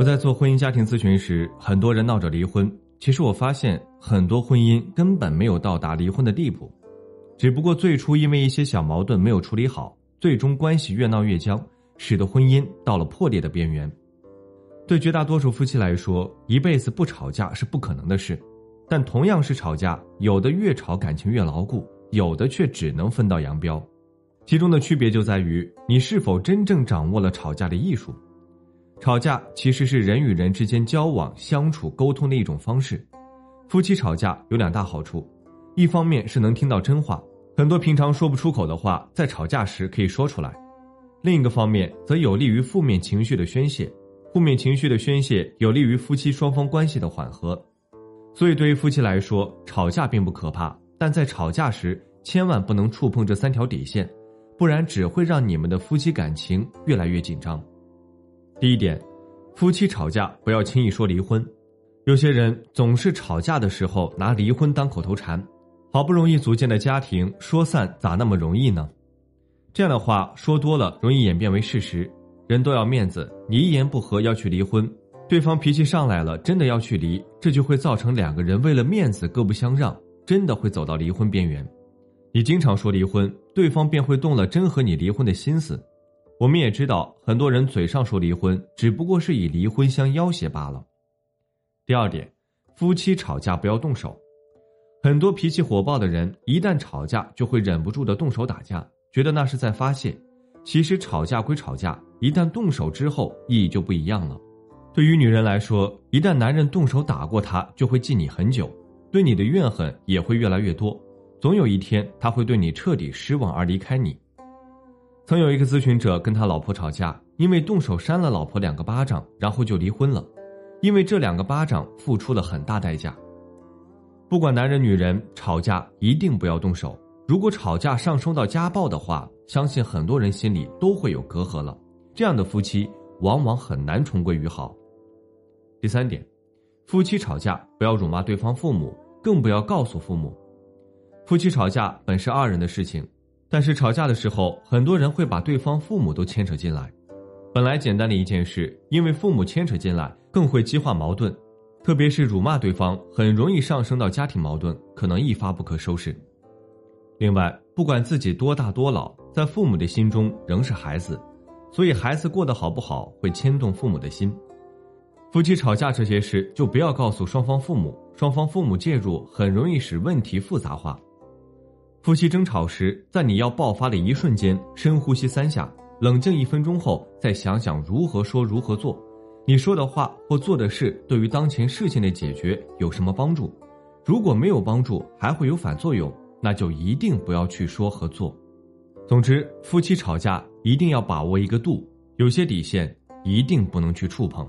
我在做婚姻家庭咨询时，很多人闹着离婚。其实我发现，很多婚姻根本没有到达离婚的地步，只不过最初因为一些小矛盾没有处理好，最终关系越闹越僵，使得婚姻到了破裂的边缘。对绝大多数夫妻来说，一辈子不吵架是不可能的事，但同样是吵架，有的越吵感情越牢固，有的却只能分道扬镳。其中的区别就在于你是否真正掌握了吵架的艺术。吵架其实是人与人之间交往、相处、沟通的一种方式。夫妻吵架有两大好处，一方面是能听到真话，很多平常说不出口的话，在吵架时可以说出来；另一个方面则有利于负面情绪的宣泄。负面情绪的宣泄有利于夫妻双方关系的缓和。所以，对于夫妻来说，吵架并不可怕，但在吵架时千万不能触碰这三条底线，不然只会让你们的夫妻感情越来越紧张。第一点，夫妻吵架不要轻易说离婚。有些人总是吵架的时候拿离婚当口头禅，好不容易组建的家庭说散咋那么容易呢？这样的话说多了容易演变为事实。人都要面子，你一言不合要去离婚，对方脾气上来了，真的要去离，这就会造成两个人为了面子各不相让，真的会走到离婚边缘。你经常说离婚，对方便会动了真和你离婚的心思。我们也知道，很多人嘴上说离婚，只不过是以离婚相要挟罢了。第二点，夫妻吵架不要动手。很多脾气火爆的人，一旦吵架就会忍不住的动手打架，觉得那是在发泄。其实吵架归吵架，一旦动手之后，意义就不一样了。对于女人来说，一旦男人动手打过她，就会记你很久，对你的怨恨也会越来越多。总有一天，他会对你彻底失望而离开你。曾有一个咨询者跟他老婆吵架，因为动手扇了老婆两个巴掌，然后就离婚了。因为这两个巴掌付出了很大代价。不管男人女人吵架，一定不要动手。如果吵架上升到家暴的话，相信很多人心里都会有隔阂了。这样的夫妻往往很难重归于好。第三点，夫妻吵架不要辱骂对方父母，更不要告诉父母。夫妻吵架本是二人的事情。但是吵架的时候，很多人会把对方父母都牵扯进来。本来简单的一件事，因为父母牵扯进来，更会激化矛盾。特别是辱骂对方，很容易上升到家庭矛盾，可能一发不可收拾。另外，不管自己多大多老，在父母的心中仍是孩子，所以孩子过得好不好，会牵动父母的心。夫妻吵架这些事，就不要告诉双方父母，双方父母介入，很容易使问题复杂化。夫妻争吵时，在你要爆发的一瞬间，深呼吸三下，冷静一分钟后，再想想如何说、如何做。你说的话或做的事，对于当前事情的解决有什么帮助？如果没有帮助，还会有反作用，那就一定不要去说和做。总之，夫妻吵架一定要把握一个度，有些底线一定不能去触碰。